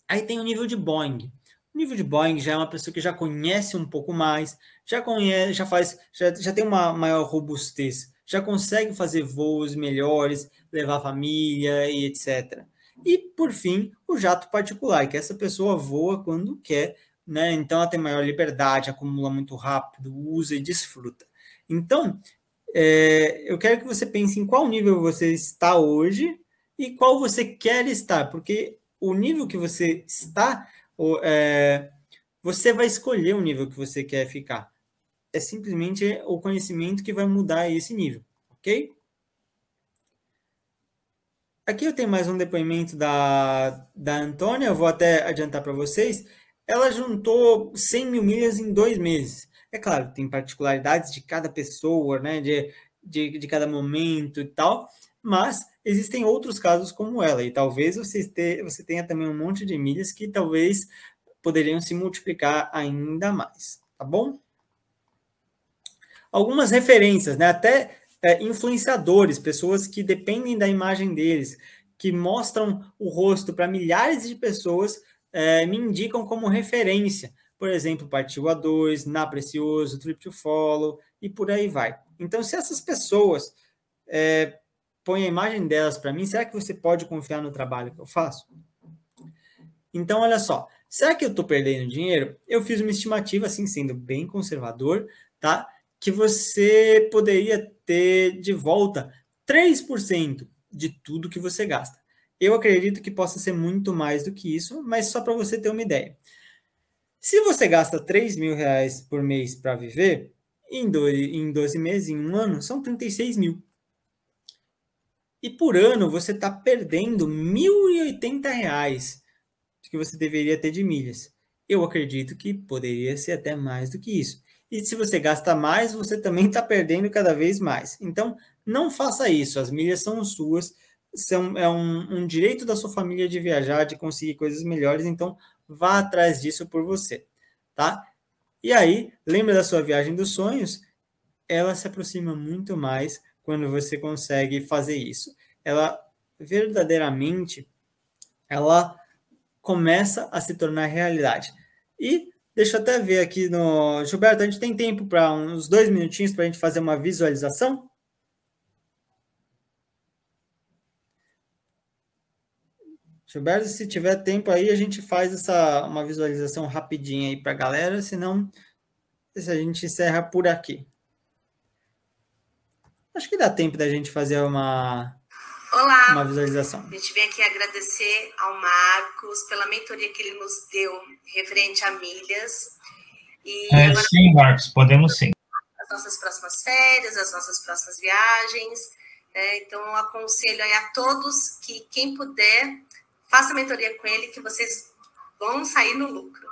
Aí tem o nível de Boeing. O nível de Boeing já é uma pessoa que já conhece um pouco mais, já conhece, já faz, já, já tem uma maior robustez, já consegue fazer voos melhores, levar a família e etc. E, por fim, o jato particular, que essa pessoa voa quando quer, né? Então ela tem maior liberdade, acumula muito rápido, usa e desfruta. Então, é, eu quero que você pense em qual nível você está hoje e qual você quer estar, porque o nível que você está, é, você vai escolher o nível que você quer ficar. É simplesmente o conhecimento que vai mudar esse nível, ok? Aqui eu tenho mais um depoimento da, da Antônia, eu vou até adiantar para vocês. Ela juntou 100 mil milhas em dois meses. É claro, tem particularidades de cada pessoa, né, de, de, de cada momento e tal, mas existem outros casos como ela, e talvez você, te, você tenha também um monte de milhas que talvez poderiam se multiplicar ainda mais, tá bom? Algumas referências, né? Até é, influenciadores, pessoas que dependem da imagem deles, que mostram o rosto para milhares de pessoas, é, me indicam como referência. Por exemplo, Partiu A2, Na Precioso, Trip to Follow e por aí vai. Então, se essas pessoas é, põem a imagem delas para mim, será que você pode confiar no trabalho que eu faço? Então, olha só, será que eu estou perdendo dinheiro? Eu fiz uma estimativa, assim, sendo bem conservador, tá? Que você poderia ter de volta 3% de tudo que você gasta. Eu acredito que possa ser muito mais do que isso, mas só para você ter uma ideia. Se você gasta 3 mil reais por mês para viver, em 12, em 12 meses, em um ano, são 36 mil. E por ano você está perdendo 1.080 reais que você deveria ter de milhas. Eu acredito que poderia ser até mais do que isso. E se você gasta mais, você também está perdendo cada vez mais. Então, não faça isso. As milhas são suas. São, é um, um direito da sua família de viajar, de conseguir coisas melhores. Então, vá atrás disso por você, tá? E aí, lembra da sua viagem dos sonhos? Ela se aproxima muito mais quando você consegue fazer isso. Ela verdadeiramente ela começa a se tornar realidade. E Deixa eu até ver aqui no. Gilberto, a gente tem tempo para uns dois minutinhos para a gente fazer uma visualização? Gilberto, se tiver tempo aí, a gente faz essa uma visualização rapidinha aí para a galera, senão a gente encerra por aqui. Acho que dá tempo da gente fazer uma, Olá. uma visualização. A gente vem aqui agradecer ao Marcos pela mentoria que ele nos deu referente a milhas. E é, agora, sim, Marcos, podemos sim. As nossas próximas férias, as nossas próximas viagens. Né? Então, eu aconselho a todos que, quem puder, faça mentoria com ele, que vocês vão sair no lucro.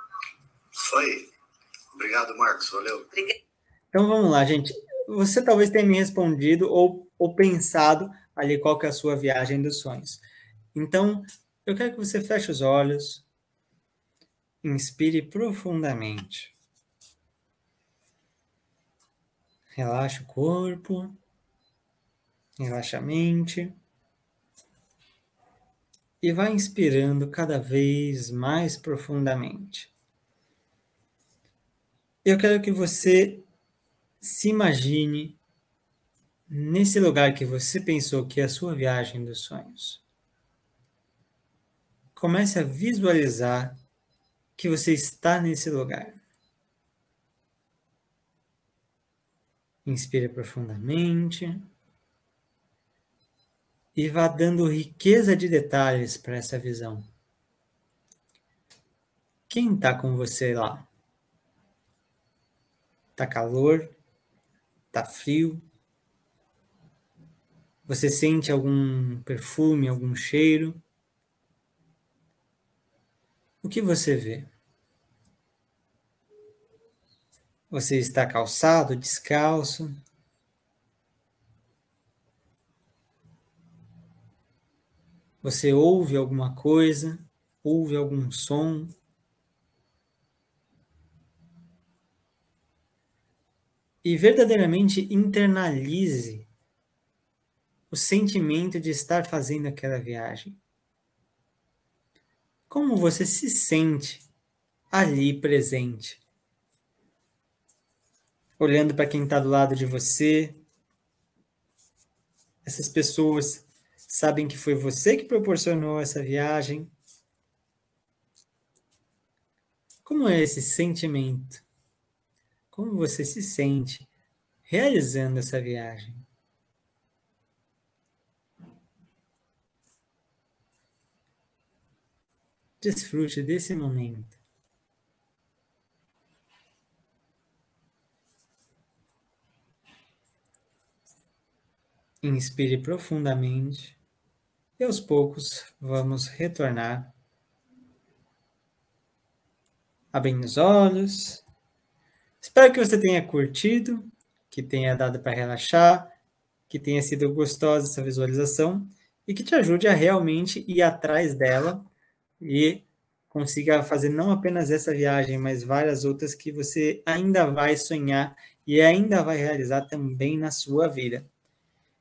Isso aí. Obrigado, Marcos. Valeu. Obrigado. Então, vamos lá, gente você talvez tenha me respondido ou, ou pensado ali qual que é a sua viagem dos sonhos. Então, eu quero que você feche os olhos, inspire profundamente. Relaxa o corpo, relaxa a mente e vai inspirando cada vez mais profundamente. Eu quero que você se imagine nesse lugar que você pensou que é a sua viagem dos sonhos. Comece a visualizar que você está nesse lugar. Inspire profundamente e vá dando riqueza de detalhes para essa visão. Quem está com você lá? Está calor? Tá frio? Você sente algum perfume, algum cheiro? O que você vê? Você está calçado, descalço? Você ouve alguma coisa? Ouve algum som? e verdadeiramente internalize o sentimento de estar fazendo aquela viagem. Como você se sente ali presente? Olhando para quem está do lado de você. Essas pessoas sabem que foi você que proporcionou essa viagem. Como é esse sentimento? Como você se sente realizando essa viagem? Desfrute desse momento. Inspire profundamente e aos poucos vamos retornar. Abrindo os olhos Espero que você tenha curtido, que tenha dado para relaxar, que tenha sido gostosa essa visualização e que te ajude a realmente ir atrás dela e consiga fazer não apenas essa viagem, mas várias outras que você ainda vai sonhar e ainda vai realizar também na sua vida.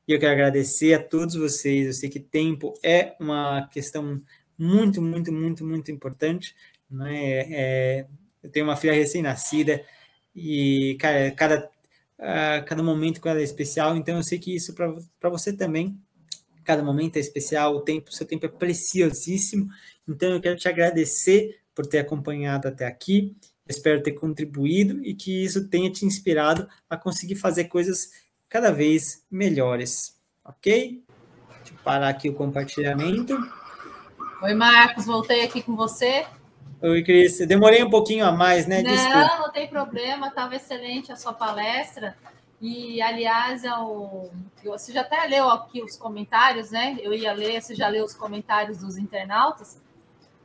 E eu quero agradecer a todos vocês. Eu sei que tempo é uma questão muito, muito, muito, muito importante. Né? É, eu tenho uma filha recém-nascida e, cara, cada, uh, cada momento com ela é especial, então eu sei que isso para você também, cada momento é especial, o tempo, seu tempo é preciosíssimo, então eu quero te agradecer por ter acompanhado até aqui, espero ter contribuído e que isso tenha te inspirado a conseguir fazer coisas cada vez melhores, ok? Deixa eu parar aqui o compartilhamento. Oi, Marcos, voltei aqui com você. Oi, Cris. Demorei um pouquinho a mais, né? Não, Desculpa. não tem problema. Estava excelente a sua palestra. E, aliás, eu, eu, você já até leu aqui os comentários, né? Eu ia ler, você já leu os comentários dos internautas.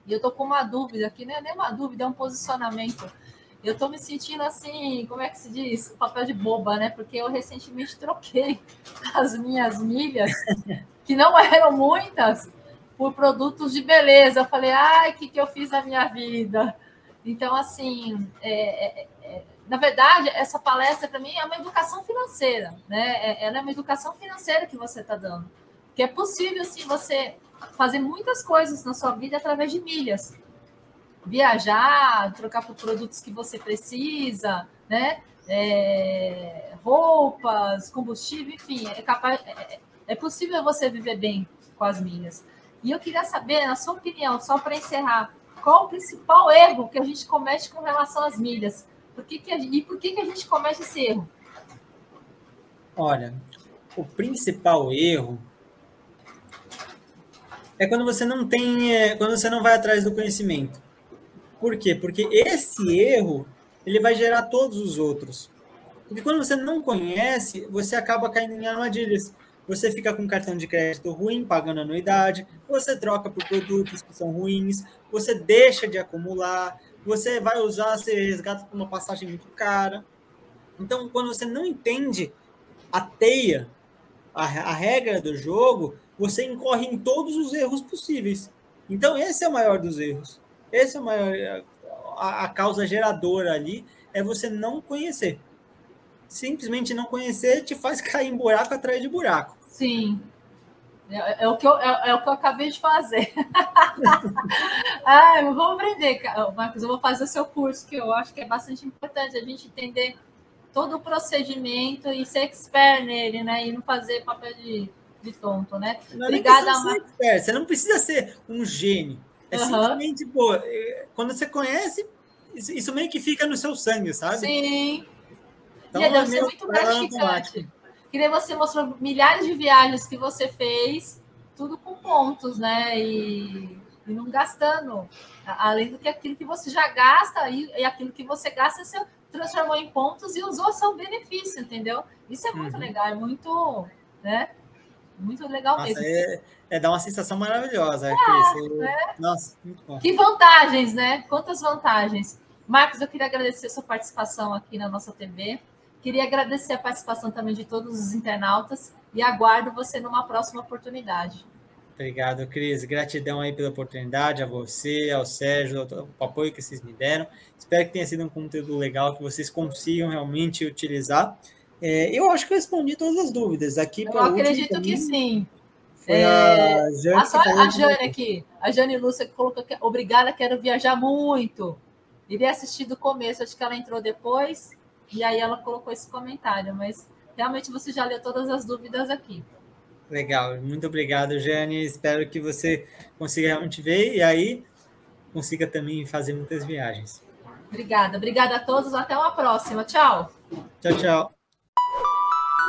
E eu tô com uma dúvida aqui, não é nem uma dúvida, é um posicionamento. Eu tô me sentindo assim, como é que se diz? Papel de boba, né? Porque eu recentemente troquei <laughs> as minhas milhas, <laughs> que não eram muitas, por produtos de beleza. Eu falei, ai, o que, que eu fiz na minha vida? Então, assim, é, é, é, na verdade, essa palestra para mim é uma educação financeira, né? É, ela é uma educação financeira que você está dando. Que é possível, sim, você fazer muitas coisas na sua vida através de milhas. Viajar, trocar por produtos que você precisa, né? É, roupas, combustível, enfim, é capaz, é, é possível você viver bem com as milhas. E eu queria saber, na sua opinião, só para encerrar, qual o principal erro que a gente comete com relação às milhas? Por que que a, e por que, que a gente comete esse erro? Olha, o principal erro é quando você não tem, é, quando você não vai atrás do conhecimento. Por quê? Porque esse erro ele vai gerar todos os outros. Porque quando você não conhece, você acaba caindo em armadilhas. Você fica com cartão de crédito ruim, pagando anuidade, você troca por produtos que são ruins, você deixa de acumular, você vai usar, você resgata por uma passagem muito cara. Então, quando você não entende a teia, a, a regra do jogo, você incorre em todos os erros possíveis. Então, esse é o maior dos erros. Esse é o maior. A, a causa geradora ali é você não conhecer. Simplesmente não conhecer te faz <laughs> cair em buraco atrás de buraco. Sim. É, é, o, que eu, é, é, o que eu acabei de fazer. <laughs> ah, eu vou aprender, Marcos. Eu vou fazer o seu curso, que eu acho que é bastante importante a gente entender todo o procedimento e ser expert nele, né? E não fazer papel de, de tonto, né? Não Obrigada, Marcos. Você não precisa ser um gênio. É uhum. simplesmente, pô, é, quando você conhece, isso meio que fica no seu sangue, sabe? Sim. Então, e deve ser muito gratificante. Queria você mostrou milhares de viagens que você fez, tudo com pontos, né? E, e não gastando. Além do que aquilo que você já gasta e, e aquilo que você gasta, você transformou em pontos e usou a seu benefício, entendeu? Isso é muito uhum. legal, é muito, né? Muito legal Nossa, mesmo. É, é dar uma sensação maravilhosa. É, Cris. Né? Nossa, muito bom. Que vantagens, né? Quantas vantagens. Marcos, eu queria agradecer a sua participação aqui na nossa TV. Queria agradecer a participação também de todos os internautas e aguardo você numa próxima oportunidade. Obrigado, Cris. Gratidão aí pela oportunidade, a você, ao Sérgio, o apoio que vocês me deram. Espero que tenha sido um conteúdo legal, que vocês consigam realmente utilizar. É, eu acho que eu respondi todas as dúvidas. Aqui eu acredito que sim. Foi é, a Jane, a, a Jane aqui, a Jane Lúcia que colocou que obrigada, quero viajar muito. Iria assistir do começo, acho que ela entrou depois, e aí ela colocou esse comentário, mas realmente você já leu todas as dúvidas aqui. Legal, muito obrigado, Jane. Espero que você consiga realmente ver e aí consiga também fazer muitas viagens. Obrigada, obrigada a todos. Até uma próxima. Tchau. Tchau, tchau.